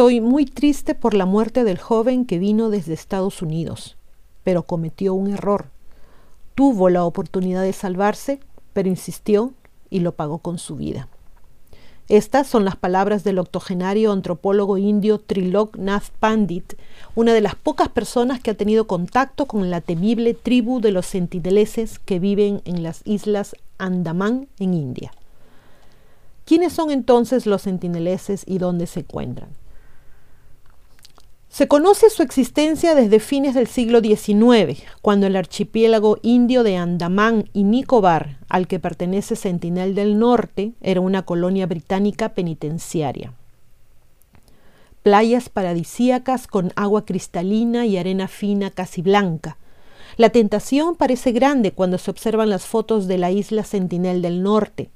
Estoy muy triste por la muerte del joven que vino desde Estados Unidos, pero cometió un error. Tuvo la oportunidad de salvarse, pero insistió y lo pagó con su vida. Estas son las palabras del octogenario antropólogo indio Trilok Nath Pandit, una de las pocas personas que ha tenido contacto con la temible tribu de los sentineleses que viven en las islas Andaman en India. ¿Quiénes son entonces los sentineleses y dónde se encuentran? Se conoce su existencia desde fines del siglo XIX, cuando el archipiélago indio de Andamán y Nicobar, al que pertenece Sentinel del Norte, era una colonia británica penitenciaria. Playas paradisíacas con agua cristalina y arena fina casi blanca. La tentación parece grande cuando se observan las fotos de la isla Sentinel del Norte,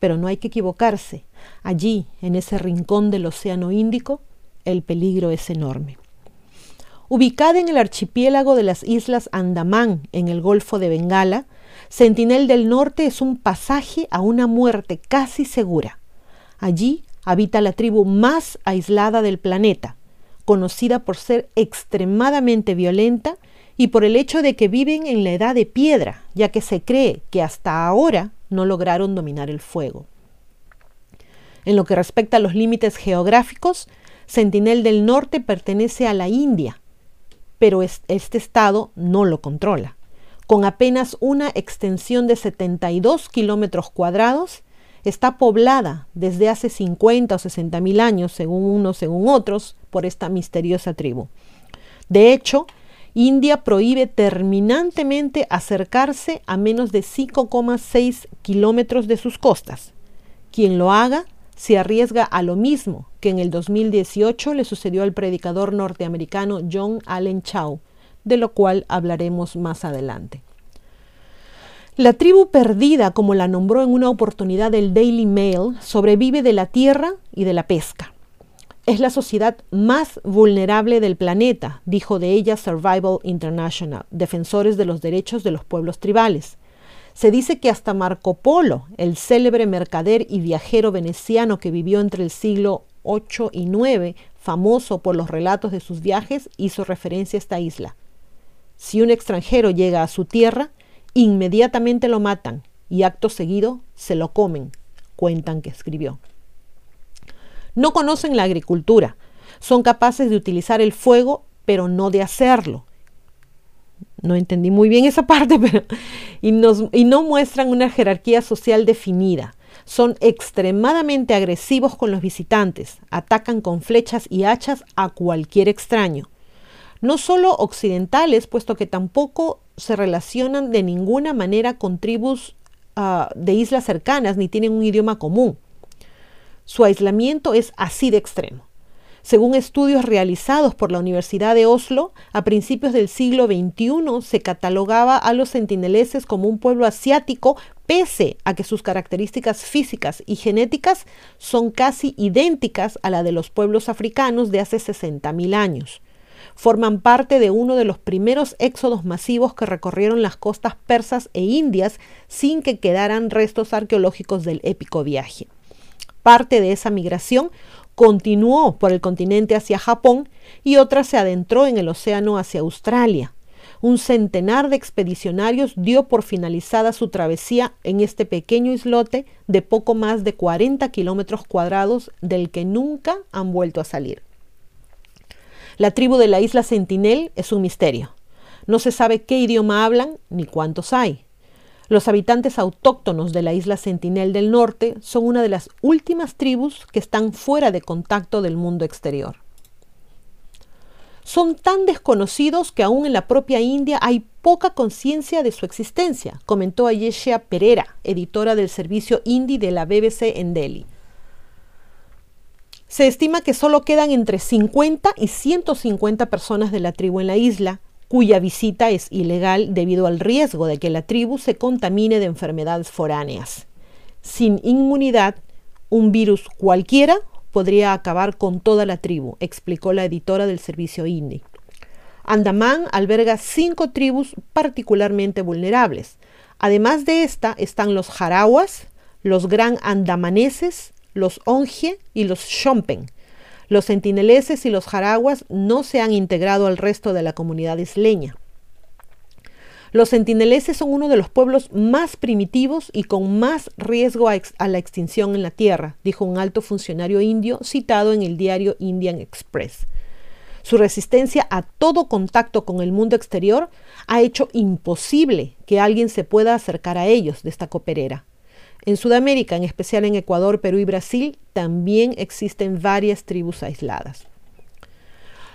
pero no hay que equivocarse. Allí, en ese rincón del Océano Índico, el peligro es enorme. Ubicada en el archipiélago de las Islas Andamán, en el Golfo de Bengala, Sentinel del Norte es un pasaje a una muerte casi segura. Allí habita la tribu más aislada del planeta, conocida por ser extremadamente violenta y por el hecho de que viven en la edad de piedra, ya que se cree que hasta ahora no lograron dominar el fuego. En lo que respecta a los límites geográficos, Sentinel del Norte pertenece a la India, pero este estado no lo controla. Con apenas una extensión de 72 kilómetros cuadrados, está poblada desde hace 50 o 60 mil años, según unos, según otros, por esta misteriosa tribu. De hecho, India prohíbe terminantemente acercarse a menos de 5,6 kilómetros de sus costas. Quien lo haga se arriesga a lo mismo que en el 2018 le sucedió al predicador norteamericano John Allen Chow, de lo cual hablaremos más adelante. La tribu perdida, como la nombró en una oportunidad el Daily Mail, sobrevive de la tierra y de la pesca. Es la sociedad más vulnerable del planeta, dijo de ella Survival International, defensores de los derechos de los pueblos tribales. Se dice que hasta Marco Polo, el célebre mercader y viajero veneciano que vivió entre el siglo 8 y 9, famoso por los relatos de sus viajes, hizo referencia a esta isla. Si un extranjero llega a su tierra, inmediatamente lo matan y acto seguido se lo comen, cuentan que escribió. No conocen la agricultura, son capaces de utilizar el fuego, pero no de hacerlo. No entendí muy bien esa parte, pero y, no muestran una jerarquía social definida son extremadamente agresivos con los visitantes, atacan con flechas y hachas a cualquier extraño. No solo occidentales, puesto que tampoco se relacionan de ninguna manera con tribus ah, de islas cercanas ni tienen un idioma común. Su aislamiento es así de extremo. Según estudios realizados por la Universidad de Oslo, a principios del siglo XXI se catalogaba a los sentineleses como un pueblo asiático, pese a que sus características físicas y genéticas son casi idénticas a la de los pueblos africanos de hace 60.000 años. Forman parte de uno de los primeros éxodos masivos que recorrieron las costas persas e indias sin que quedaran restos arqueológicos del épico viaje. Parte de esa migración continuó por el continente hacia Japón y otra se adentró en el océano hacia Australia. Un centenar de expedicionarios dio por finalizada su travesía en este pequeño islote de poco más de 40 kilómetros cuadrados del que nunca han vuelto a salir. La tribu de la isla Sentinel es un misterio. No se sabe qué idioma hablan ni cuántos hay. Los habitantes autóctonos de la isla Sentinel del Norte son una de las últimas tribus que están fuera de contacto del mundo exterior. Son tan desconocidos que aún en la propia India hay poca conciencia de su existencia, comentó Ayesha Pereira, editora del servicio Indie de la BBC en Delhi. Se estima que solo quedan entre 50 y 150 personas de la tribu en la isla, cuya visita es ilegal debido al riesgo de que la tribu se contamine de enfermedades foráneas. Sin inmunidad, un virus cualquiera podría acabar con toda la tribu, explicó la editora del servicio INDI. Andamán alberga cinco tribus particularmente vulnerables. Además de esta están los jarawas, los gran andamaneses, los onge y los shompen, Los sentineleses y los jaraguas no se han integrado al resto de la comunidad isleña. Los sentineleses son uno de los pueblos más primitivos y con más riesgo a, a, la extinción en la Tierra, dijo un alto funcionario indio citado en el diario Indian Express. Su resistencia a todo contacto con el mundo exterior ha hecho imposible que alguien se pueda acercar a ellos, destacó Pereira. En Sudamérica, en especial en Ecuador, Perú y Brasil, también existen varias tribus aisladas.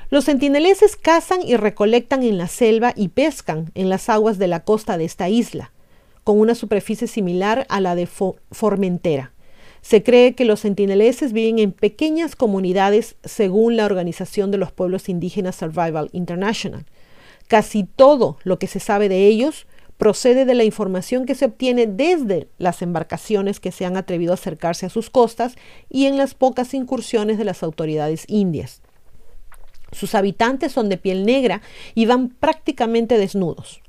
Los sentineleses cazan y recolectan en la selva y pescan en las aguas de la costa de esta isla, con una superficie similar a la de Formentera. Se cree que los sentineleses viven en pequeñas comunidades según la Organización de los Pueblos Indígenas Survival International. Casi todo lo que se sabe de ellos procede de la información que se obtiene desde las embarcaciones que se han atrevido a acercarse a sus costas y en las pocas incursiones de las autoridades indias. Sus habitantes son de piel negra y van prácticamente desnudos.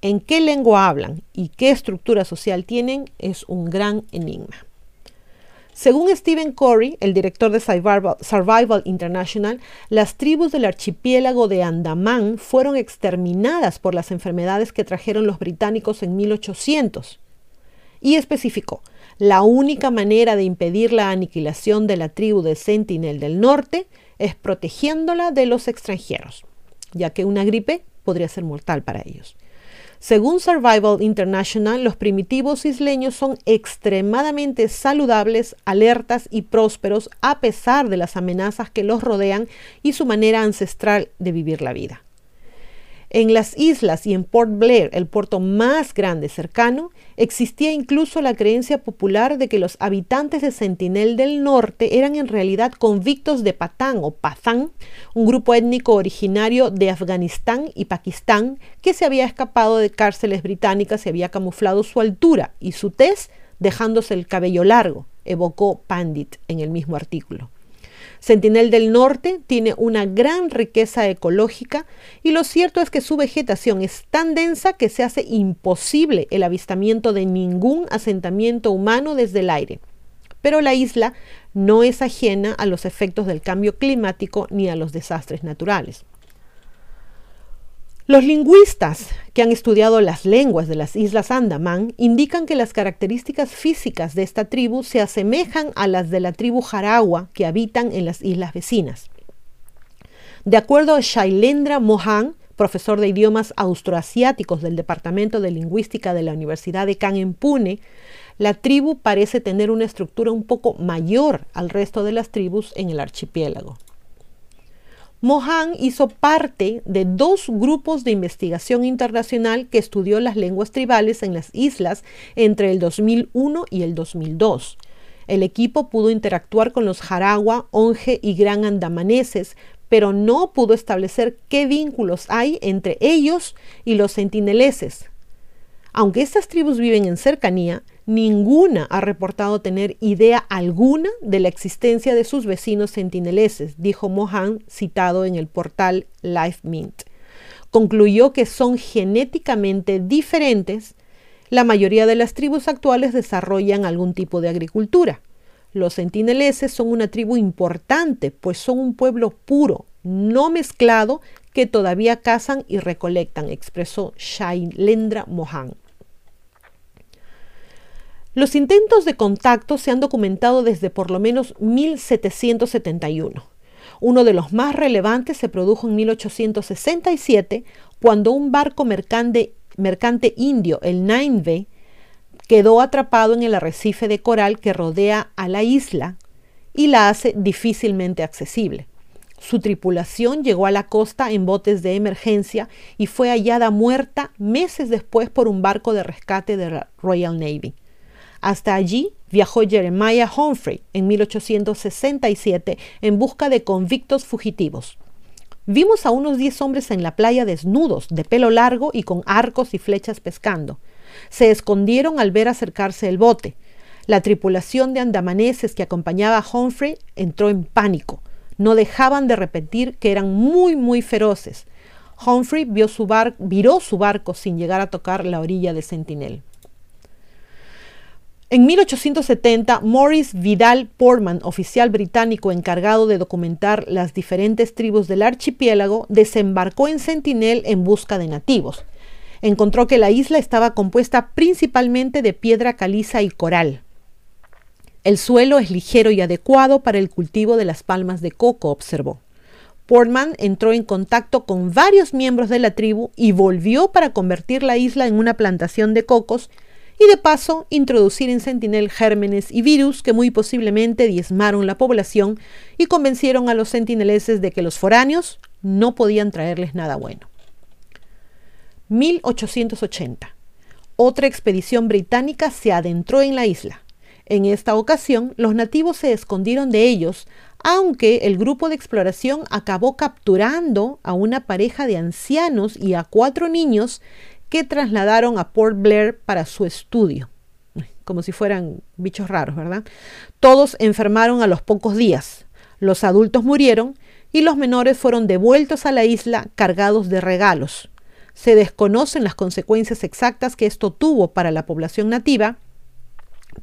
En qué lengua hablan y qué estructura social tienen es un gran enigma. Según Stephen Corey, el director de Survival, International, las tribus del archipiélago de Andamán fueron exterminadas por las enfermedades que trajeron los británicos en 1800. Y especificó, la única manera de impedir la aniquilación de la tribu de Sentinel del Norte es protegiéndola de los extranjeros, ya que una gripe podría ser mortal para ellos. Según Survival International, los primitivos isleños son extremadamente saludables, alertas y prósperos a pesar de las amenazas que los rodean y su manera ancestral de vivir la vida. En las islas y en Port Blair, el puerto más grande cercano, existía incluso la creencia popular de que los habitantes de Sentinel del Norte eran en realidad convictos de Patán o Pathan, un grupo étnico originario de Afganistán y Pakistán que se había escapado de cárceles británicas y había camuflado su altura y su tez dejándose el cabello largo, evocó Pandit en el mismo artículo. Sentinel del Norte tiene una gran riqueza ecológica y lo cierto es que su vegetación es tan densa que se hace imposible el avistamiento de ningún asentamiento humano desde el aire. Pero la isla no es ajena a los efectos del cambio climático ni a los desastres naturales. Los lingüistas que han estudiado las lenguas de las Islas Andamán indican que las características físicas de esta tribu se asemejan a las de la tribu Jaragua que habitan en las islas vecinas. De acuerdo a Shailendra Mohan, profesor de idiomas austroasiáticos del Departamento de Lingüística de la Universidad de Khan en Pune, la tribu parece tener una estructura un poco mayor al resto de las tribus en el archipiélago. Mohan hizo parte de dos grupos de investigación internacional que estudió las lenguas tribales en las islas entre el 2001 y el 2002. El equipo pudo interactuar con los Jaragua, Onge y Gran Andamaneses, pero no pudo establecer qué vínculos hay entre ellos y los sentineleses. Aunque estas tribus viven en cercanía, ninguna ha reportado tener idea alguna de la existencia de sus vecinos sentineleses, dijo Mohan, citado en el portal LifeMint. Concluyó que son genéticamente diferentes. La mayoría de las tribus actuales desarrollan algún tipo de agricultura. Los sentineleses son una tribu importante, pues son un pueblo puro, no mezclado, que todavía cazan y recolectan, expresó Shailendra Mohan. Los intentos de contacto se han documentado desde por lo menos 1771. Uno de los más relevantes se produjo en 1867, cuando un barco mercante, indio, el Nineveh, quedó atrapado en el arrecife de coral que rodea a la isla y la hace difícilmente accesible. Su tripulación llegó a la costa en botes de emergencia y fue hallada muerta meses después por un barco de rescate de la Royal Navy. Hasta allí viajó Jeremiah Humphrey en 1867 en busca de convictos fugitivos. Vimos a unos diez hombres en la playa desnudos, de pelo largo y con arcos y flechas pescando. Se escondieron al ver acercarse el bote. La tripulación de andamaneses que acompañaba a Humphrey entró en pánico. No dejaban de repetir que eran muy, muy feroces. Humphrey viró su barco sin llegar a tocar la orilla de Sentinel. En 1870, Morris Vidal Portman, oficial británico encargado de documentar las diferentes tribus del archipiélago, desembarcó en Sentinel en busca de nativos. Encontró que la isla estaba compuesta principalmente de piedra caliza y coral. El suelo es ligero y adecuado para el cultivo de las palmas de coco, observó. Portman entró en contacto con varios miembros de la tribu y volvió para convertir la isla en una plantación de cocos y de paso introducir en Sentinel gérmenes y virus que muy posiblemente diezmaron la población y convencieron a los sentineleses de que los foráneos no podían traerles nada bueno. 1880. Otra expedición británica se adentró en la isla. En esta ocasión, los nativos se escondieron de ellos, aunque el grupo de exploración acabó capturando a una pareja de ancianos y a cuatro niños que trasladaron a Port Blair para su estudio, como si fueran bichos raros, ¿verdad? Todos enfermaron a los pocos días, los adultos murieron y los menores fueron devueltos a la isla cargados de regalos. Se desconocen las consecuencias exactas que esto tuvo para la población nativa,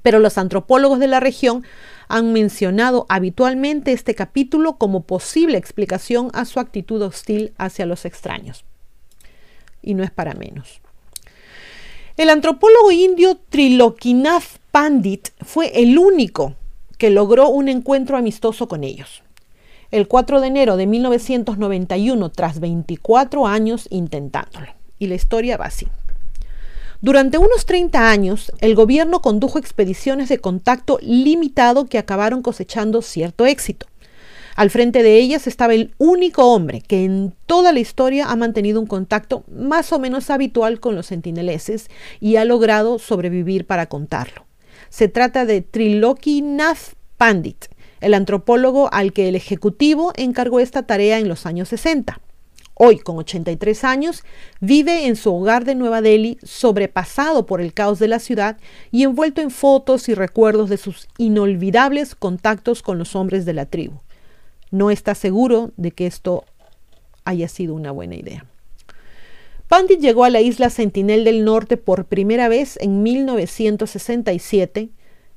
pero los antropólogos de la región han mencionado habitualmente este capítulo como posible explicación a su actitud hostil hacia los extraños y no es para menos. El antropólogo indio Trilokinath Pandit fue el único que logró un encuentro amistoso con ellos. El 4 de enero de 1991, tras 24 años intentándolo. Y la historia va así. Durante unos 30 años, el gobierno condujo expediciones de contacto limitado que acabaron cosechando cierto éxito. Al frente de ellas estaba el único hombre que en toda la historia ha mantenido un contacto más o menos habitual con los sentineleses y ha logrado sobrevivir para contarlo. Se trata de Triloki Nath Pandit, el antropólogo al que el Ejecutivo encargó esta tarea en los años 60. Hoy, con 83 años, vive en su hogar de Nueva Delhi, sobrepasado por el caos de la ciudad y envuelto en fotos y recuerdos de sus inolvidables contactos con los hombres de la tribu no está seguro de que esto haya sido una buena idea. Pandit llegó a la isla Sentinel del Norte por primera vez en 1967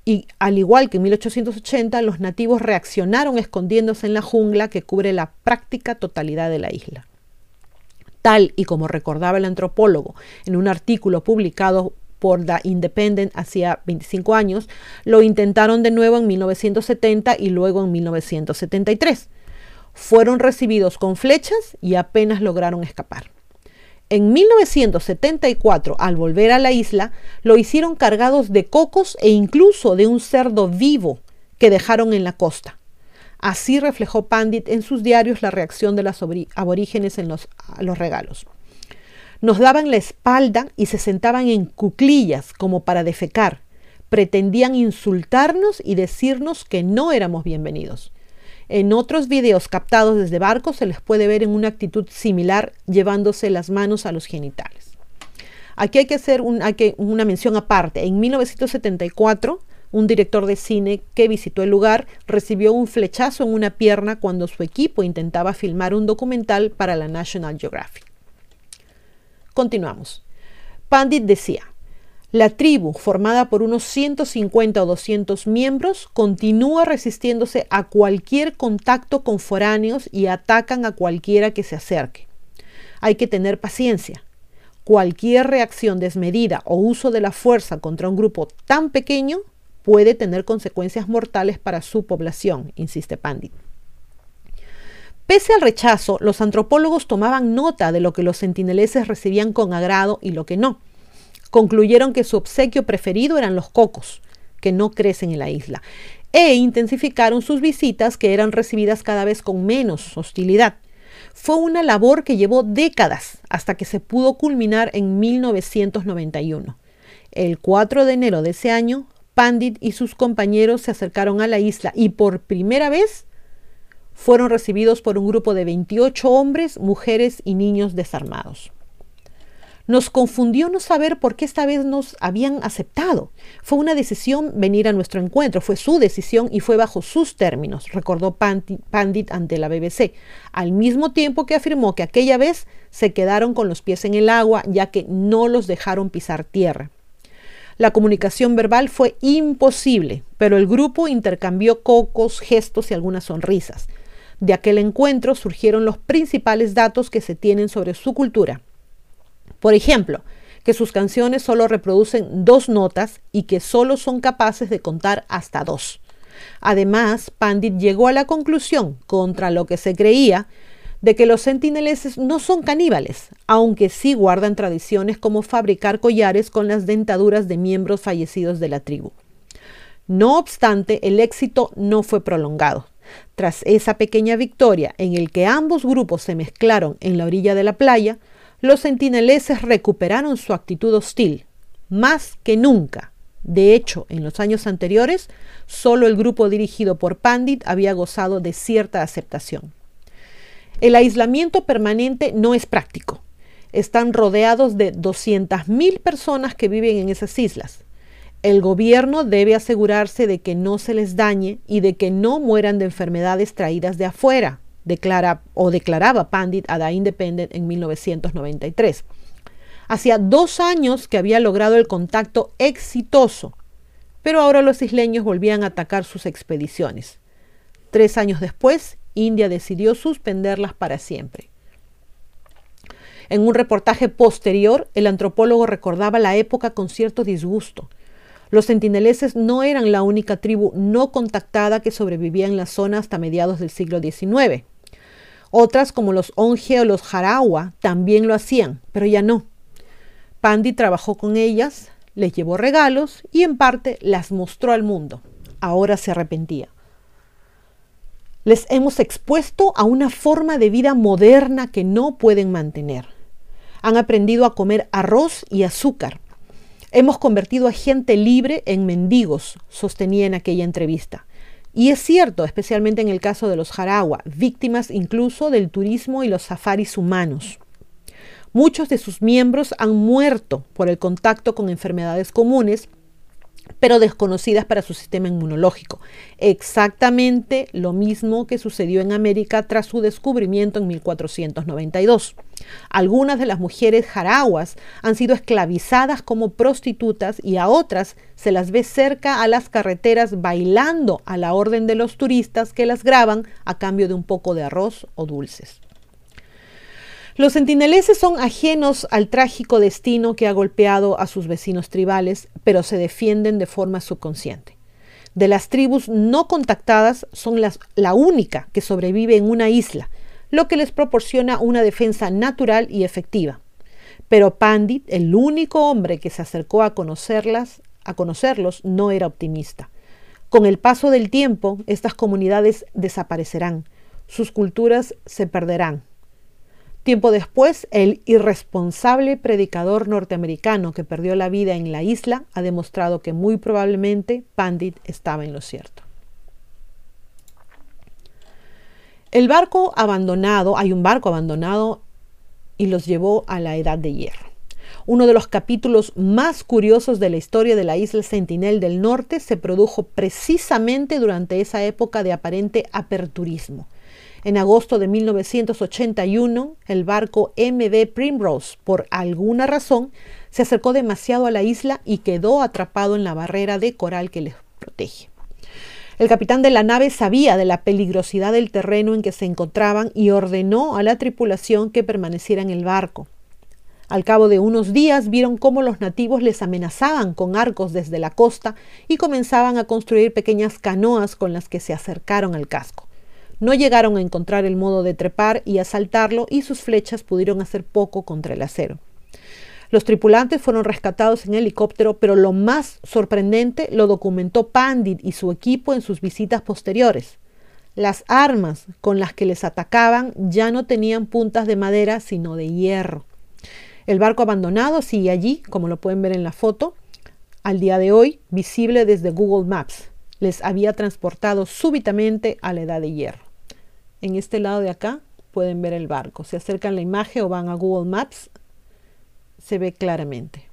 y, al igual que en 1880, los nativos reaccionaron escondiéndose en la jungla que cubre la práctica totalidad de la isla. Tal y como recordaba el antropólogo en un artículo publicado por The Independent hacía 25 años, lo intentaron de nuevo en 1970 y luego en 1973. Fueron recibidos con flechas y apenas lograron escapar. En 1974, al volver a la isla, lo hicieron cargados de cocos e incluso de un cerdo vivo que dejaron en la costa. Así reflejó Pandit en sus diarios la reacción de los aborígenes en los, regalos. Nos daban la espalda y se sentaban en cuclillas como para defecar. Pretendían insultarnos y decirnos que no éramos bienvenidos. En otros videos captados desde barcos se les puede ver en una actitud similar llevándose las manos a los genitales. Aquí hay que hacer una mención aparte. En 1974, un director de cine que visitó el lugar recibió un flechazo en una pierna cuando su equipo intentaba filmar un documental para la National Geographic. Continuamos. Pandit decía, la tribu, formada por unos 150 o 200 miembros, continúa resistiéndose a cualquier contacto con foráneos y atacan a cualquiera que se acerque. Hay que tener paciencia. Cualquier reacción desmedida o uso de la fuerza contra un grupo tan pequeño puede tener consecuencias mortales para su población, insiste Pandit. Pese al rechazo, los antropólogos tomaban nota de lo que los sentineleses recibían con agrado y lo que no. Concluyeron que su obsequio preferido eran los cocos, que no crecen en la isla, e intensificaron sus visitas que eran recibidas cada vez con menos hostilidad. Fue una labor que llevó décadas hasta que se pudo culminar en 1991. El 4 de enero de ese año, Pandit y sus compañeros se acercaron a la isla y por primera vez fueron recibidos por un grupo de 28 hombres, mujeres y niños desarmados. Nos confundió no saber por qué esta vez nos habían aceptado. Fue una decisión venir a nuestro encuentro, fue su decisión y fue bajo sus términos, recordó Pandit ante la BBC, al mismo tiempo que afirmó que aquella vez se quedaron con los pies en el agua ya que no los dejaron pisar tierra. La comunicación verbal fue imposible, pero el grupo intercambió cocos, gestos y algunas sonrisas. De aquel encuentro surgieron los principales datos que se tienen sobre su cultura. Por ejemplo, que sus canciones solo reproducen dos notas y que solo son capaces de contar hasta dos. Además, Pandit llegó a la conclusión, contra lo que se creía, de que los sentineleses no son caníbales, aunque sí guardan tradiciones como fabricar collares con las dentaduras de miembros fallecidos de la tribu. No obstante, el éxito no fue prolongado. Tras esa pequeña victoria en el que ambos grupos se mezclaron en la orilla de la playa, los sentineleses recuperaron su actitud hostil, más que nunca. De hecho, en los años anteriores, solo el grupo dirigido por Pandit había gozado de cierta aceptación. El aislamiento permanente no es práctico. Están rodeados de 200.000 personas que viven en esas islas. El gobierno debe asegurarse de que no se les dañe y de que no mueran de enfermedades traídas de afuera, declara o declaraba Pandit a The Independent en 1993. Hacía dos años que había logrado el contacto exitoso, pero ahora los isleños volvían a atacar sus expediciones. Tres años después, India decidió suspenderlas para siempre. En un reportaje posterior, el antropólogo recordaba la época con cierto disgusto. Los sentineleses no eran la única tribu no contactada que sobrevivía en la zona hasta mediados del siglo XIX. Otras, como los Onge o los Jarawa, también lo hacían, pero ya no. Pandi trabajó con ellas, les llevó regalos y en parte las mostró al mundo. Ahora se arrepentía. Les hemos expuesto a una forma de vida moderna que no pueden mantener. Han aprendido a comer arroz y azúcar. Hemos convertido a gente libre en mendigos, sostenía en aquella entrevista. Y es cierto, especialmente en el caso de los Jarawa, víctimas incluso del turismo y los safaris humanos. Muchos de sus miembros han muerto por el contacto con enfermedades comunes pero desconocidas para su sistema inmunológico. Exactamente lo mismo que sucedió en América tras su descubrimiento en 1492. Algunas de las mujeres jaraguas han sido esclavizadas como prostitutas y a otras se las ve cerca a las carreteras bailando a la orden de los turistas que las graban a cambio de un poco de arroz o dulces. Los sentineleses son ajenos al trágico destino que ha golpeado a sus vecinos tribales, pero se defienden de forma subconsciente. De las tribus no contactadas son las, la única que sobrevive en una isla, lo que les proporciona una defensa natural y efectiva. Pero Pandit, el único hombre que se acercó a conocerlas, a conocerlos, no era optimista. Con el paso del tiempo, estas comunidades desaparecerán, sus culturas se perderán, Tiempo después, el irresponsable predicador norteamericano que perdió la vida en la isla ha demostrado que muy probablemente Pandit estaba en lo cierto. El barco abandonado, hay un barco abandonado y los llevó a la Edad de Hierro. Uno de los capítulos más curiosos de la historia de la isla Sentinel del Norte se produjo precisamente durante esa época de aparente aperturismo. En agosto de 1981, el barco MV Primrose, por alguna razón, se acercó demasiado a la isla y quedó atrapado en la barrera de coral que les protege. El capitán de la nave sabía de la peligrosidad del terreno en que se encontraban y ordenó a la tripulación que permaneciera en el barco. Al cabo de unos días vieron cómo los nativos les amenazaban con arcos desde la costa y comenzaban a construir pequeñas canoas con las que se acercaron al casco. No llegaron a encontrar el modo de trepar y asaltarlo y sus flechas pudieron hacer poco contra el acero. Los tripulantes fueron rescatados en helicóptero, pero lo más sorprendente lo documentó Pandit y su equipo en sus visitas posteriores. Las armas con las que les atacaban ya no tenían puntas de madera, sino de hierro. El barco abandonado sigue allí, como lo pueden ver en la foto, al día de hoy visible desde Google Maps. Les había transportado súbitamente a la edad de hierro. En este lado de acá pueden ver el barco. Se acercan la imagen o van a Google Maps, se ve claramente.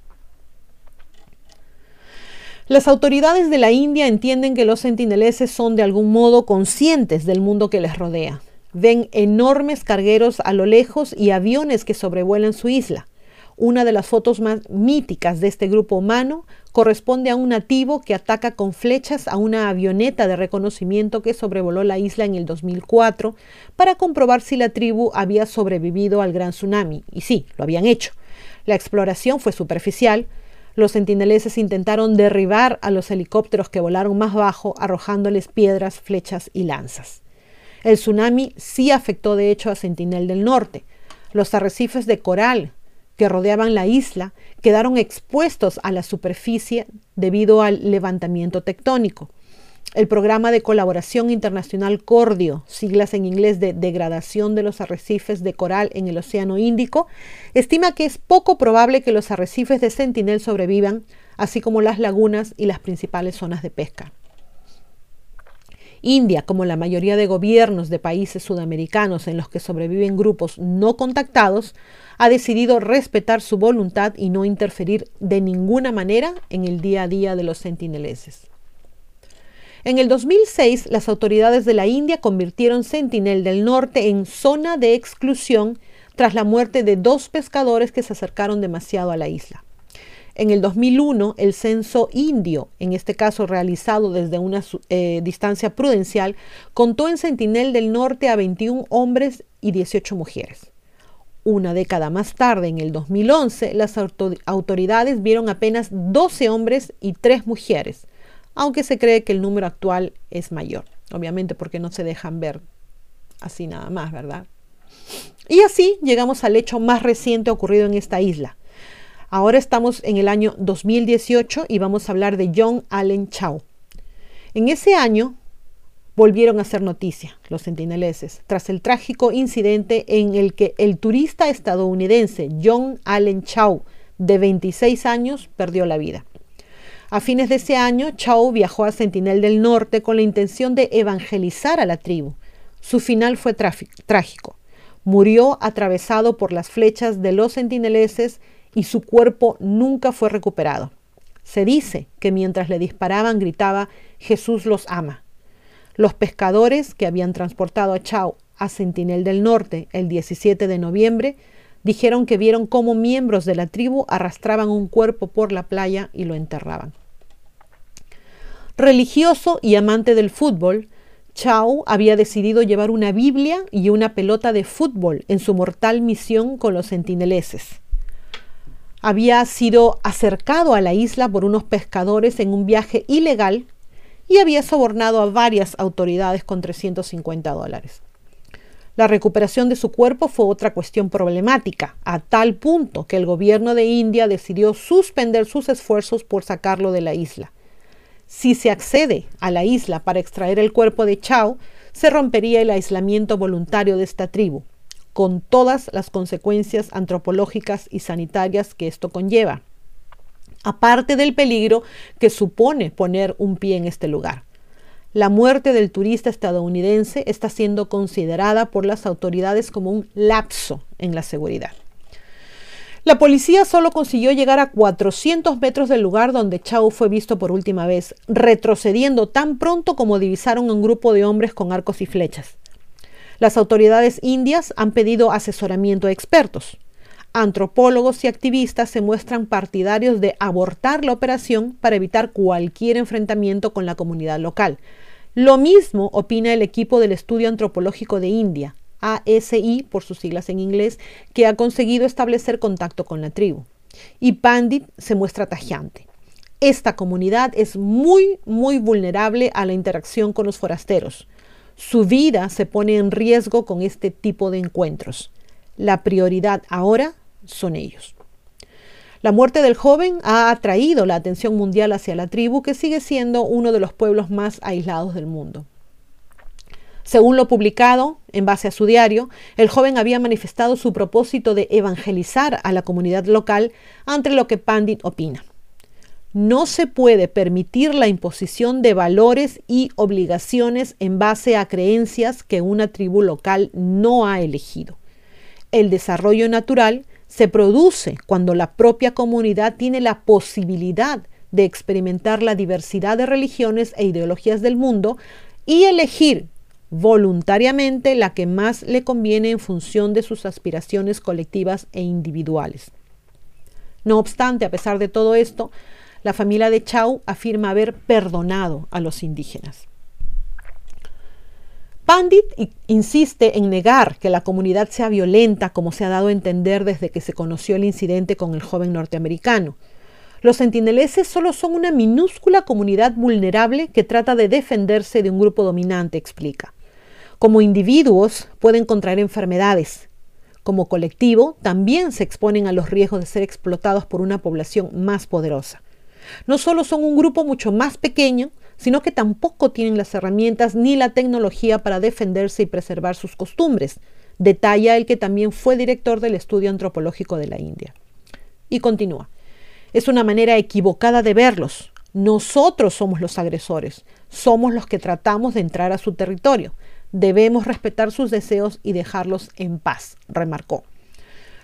Las autoridades de la India entienden que los sentineleses son de algún modo conscientes del mundo que les rodea. Ven enormes cargueros a lo lejos y aviones que sobrevuelan su isla. Una de las fotos más míticas de este grupo humano corresponde a un nativo que ataca con flechas a una avioneta de reconocimiento que sobrevoló la isla en el 2004 para comprobar si la tribu había sobrevivido al gran tsunami. Y sí, lo habían hecho. La exploración fue superficial. Los sentineleses intentaron derribar a los helicópteros que volaron más bajo, arrojándoles piedras, flechas y lanzas. El tsunami sí afectó de hecho a Sentinel del Norte. Los arrecifes de coral que rodeaban la isla quedaron expuestos a la superficie debido al levantamiento tectónico. El programa de colaboración internacional Cordio, siglas en inglés de degradación de los arrecifes de coral en el Océano Índico, estima que es poco probable que los arrecifes de Sentinel sobrevivan, así como las lagunas y las principales zonas de pesca. India, como la mayoría de gobiernos de países sudamericanos en los que sobreviven grupos no contactados, ha decidido respetar su voluntad y no interferir de ninguna manera en el día a día de los sentineleses. En el 2006, las autoridades de la India convirtieron Sentinel del Norte en zona de exclusión tras la muerte de dos pescadores que se acercaron demasiado a la isla. En el 2001, el censo indio, en este caso realizado desde una eh, distancia prudencial, contó en Sentinel del Norte a 21 hombres y 18 mujeres. Una década más tarde, en el 2011, las autoridades vieron apenas 12 hombres y 3 mujeres, aunque se cree que el número actual es mayor, obviamente porque no se dejan ver así nada más, ¿verdad? Y así llegamos al hecho más reciente ocurrido en esta isla, Ahora estamos en el año 2018 y vamos a hablar de John Allen Chow. En ese año volvieron a hacer noticia los sentineleses tras el trágico incidente en el que el turista estadounidense John Allen Chow, de 26 años, perdió la vida. A fines de ese año, Chow viajó a Sentinel del Norte con la intención de evangelizar a la tribu. Su final fue trágico. Murió atravesado por las flechas de los sentineleses y su cuerpo nunca fue recuperado. Se dice que mientras le disparaban gritaba, Jesús los ama. Los pescadores que habían transportado a Chao a Sentinel del Norte el 17 de noviembre dijeron que vieron cómo miembros de la tribu arrastraban un cuerpo por la playa y lo enterraban. Religioso y amante del fútbol, Chao había decidido llevar una Biblia y una pelota de fútbol en su mortal misión con los sentineleses había sido acercado a la isla por unos pescadores en un viaje ilegal y había sobornado a varias autoridades con 350 dólares. La recuperación de su cuerpo fue otra cuestión problemática, a tal punto que el gobierno de India decidió suspender sus esfuerzos por sacarlo de la isla. Si se accede a la isla para extraer el cuerpo de Chao, se rompería el aislamiento voluntario de esta tribu, con todas las consecuencias antropológicas y sanitarias que esto conlleva, aparte del peligro que supone poner un pie en este lugar. La muerte del turista estadounidense está siendo considerada por las autoridades como un lapso en la seguridad. La policía solo consiguió llegar a 400 metros del lugar donde Chao fue visto por última vez, retrocediendo tan pronto como divisaron un grupo de hombres con arcos y flechas. Las autoridades indias han pedido asesoramiento a expertos. Antropólogos y activistas se muestran partidarios de abortar la operación para evitar cualquier enfrentamiento con la comunidad local. Lo mismo opina el equipo del Estudio Antropológico de India, ASI por sus siglas en inglés, que ha conseguido establecer contacto con la tribu. Y Pandit se muestra tajante. Esta comunidad es muy, muy vulnerable a la interacción con los forasteros. Su vida se pone en riesgo con este tipo de encuentros. La prioridad ahora son ellos. La muerte del joven ha atraído la atención mundial hacia la tribu, que sigue siendo uno de los pueblos más aislados del mundo. Según lo publicado, en base a su diario, el joven había manifestado su propósito de evangelizar a la comunidad local ante lo que Pandit opina. No se puede permitir la imposición de valores y obligaciones en base a creencias que una tribu local no ha elegido. El desarrollo natural se produce cuando la propia comunidad tiene la posibilidad de experimentar la diversidad de religiones e ideologías del mundo y elegir voluntariamente la que más le conviene en función de sus aspiraciones colectivas e individuales. No obstante, a pesar de todo esto, la familia de Chau afirma haber perdonado a los indígenas. Pandit insiste en negar que la comunidad sea violenta como se ha dado a entender desde que se conoció el incidente con el joven norteamericano. Los sentineleses solo son una minúscula comunidad vulnerable que trata de defenderse de un grupo dominante, explica. Como individuos pueden contraer enfermedades. Como colectivo también se exponen a los riesgos de ser explotados por una población más poderosa. No solo son un grupo mucho más pequeño, sino que tampoco tienen las herramientas ni la tecnología para defenderse y preservar sus costumbres, detalla el que también fue director del estudio antropológico de la India. Y continúa. Es una manera equivocada de verlos. Nosotros somos los agresores, somos los que tratamos de entrar a su territorio. Debemos respetar sus deseos y dejarlos en paz, remarcó.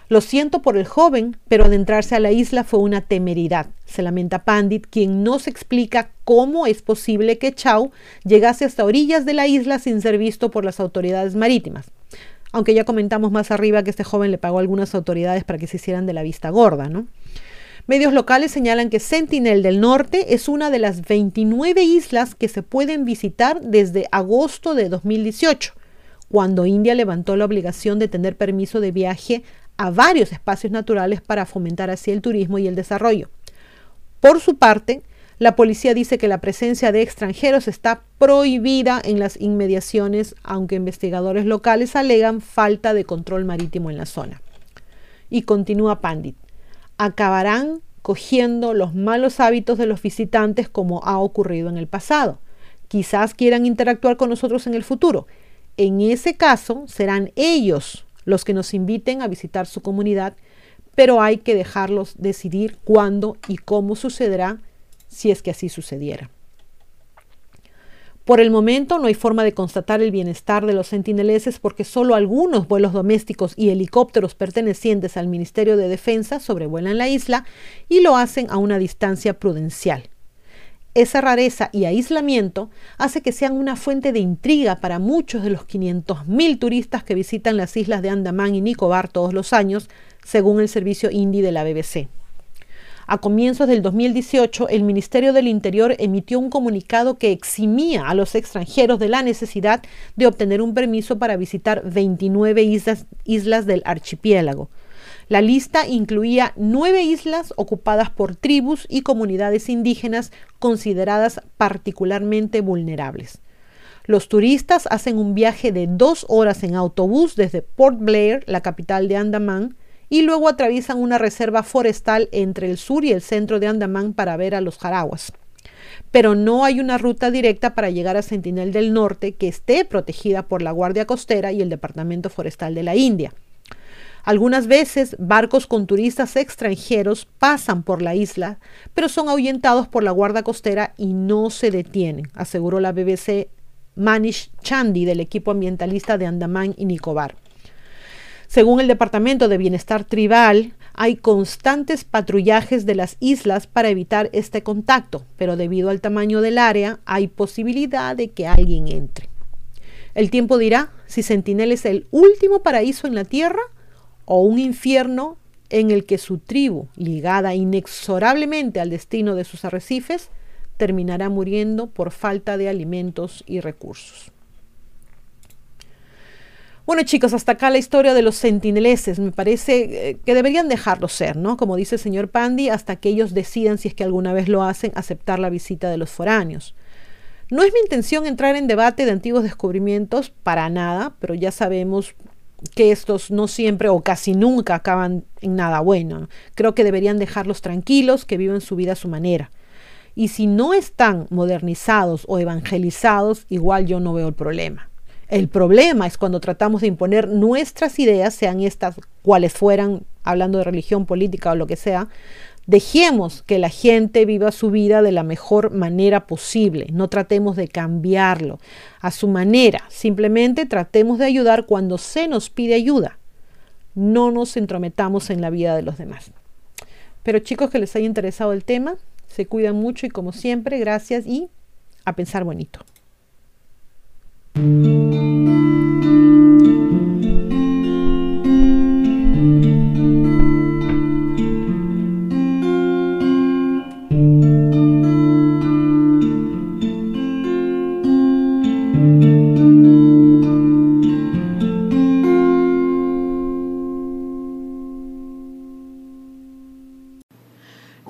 Lo siento por el joven, pero adentrarse a la isla fue una temeridad, se lamenta Pandit, quien no se explica cómo es posible que Chau llegase hasta orillas de la isla sin ser visto por las autoridades marítimas. Aunque ya comentamos más arriba que este joven le pagó a algunas autoridades para que se hicieran de la vista gorda, ¿no? Medios locales señalan que Sentinel del Norte es una de las 29 islas que se pueden visitar desde agosto de 2018, cuando India levantó la obligación de tener permiso de viaje a varios espacios naturales para fomentar así el turismo y el desarrollo. Por su parte, la policía dice que la presencia de extranjeros está prohibida en las inmediaciones, aunque investigadores locales alegan falta de control marítimo en la zona. Y continúa Pandit. Acabarán cogiendo los malos hábitos de los visitantes como ha ocurrido en el pasado. Quizás quieran interactuar con nosotros en el futuro. En ese caso, serán ellos los que nos inviten a visitar su comunidad, pero hay que dejarlos decidir cuándo y cómo sucederá si es que así sucediera. Por el momento no hay forma de constatar el bienestar de los sentineleses porque solo algunos vuelos domésticos y helicópteros pertenecientes al Ministerio de Defensa sobrevuelan la isla y lo hacen a una distancia prudencial. Esa rareza y aislamiento hace que sean una fuente de intriga para muchos de los 500.000 turistas que visitan las islas de Andamán y Nicobar todos los años, según el servicio INDI de la BBC. A comienzos del 2018, el Ministerio del Interior emitió un comunicado que eximía a los extranjeros de la necesidad de obtener un permiso para visitar 29 islas, islas del archipiélago. La lista incluía nueve islas ocupadas por tribus y comunidades indígenas consideradas particularmente vulnerables. Los turistas hacen un viaje de dos horas en autobús desde Port Blair, la capital de Andamán, y luego atraviesan una reserva forestal entre el sur y el centro de Andamán para ver a los jaraguas. Pero no hay una ruta directa para llegar a Sentinel del Norte que esté protegida por la Guardia Costera y el Departamento Forestal de la India. Algunas veces barcos con turistas extranjeros pasan por la isla, pero son ahuyentados por la guardia costera y no se detienen, aseguró la BBC Manish Chandi del equipo ambientalista de Andamán y Nicobar. Según el Departamento de Bienestar Tribal, hay constantes patrullajes de las islas para evitar este contacto, pero debido al tamaño del área hay posibilidad de que alguien entre. El tiempo dirá si Sentinel es el último paraíso en la Tierra o un infierno en el que su tribu, ligada inexorablemente al destino de sus arrecifes, terminará muriendo por falta de alimentos y recursos. Bueno chicos, hasta acá la historia de los sentineleses. Me parece eh, que deberían dejarlo ser, ¿no? Como dice el señor Pandi, hasta que ellos decidan, si es que alguna vez lo hacen, aceptar la visita de los foráneos. No es mi intención entrar en debate de antiguos descubrimientos, para nada, pero ya sabemos que estos no siempre o casi nunca acaban en nada bueno. Creo que deberían dejarlos tranquilos, que viven su vida a su manera. Y si no están modernizados o evangelizados, igual yo no veo el problema. El problema es cuando tratamos de imponer nuestras ideas, sean estas cuales fueran, hablando de religión, política o lo que sea, Dejemos que la gente viva su vida de la mejor manera posible, no tratemos de cambiarlo a su manera, simplemente tratemos de ayudar cuando se nos pide ayuda. No nos entrometamos en la vida de los demás. Pero chicos que les haya interesado el tema, se cuidan mucho y como siempre, gracias y a pensar bonito.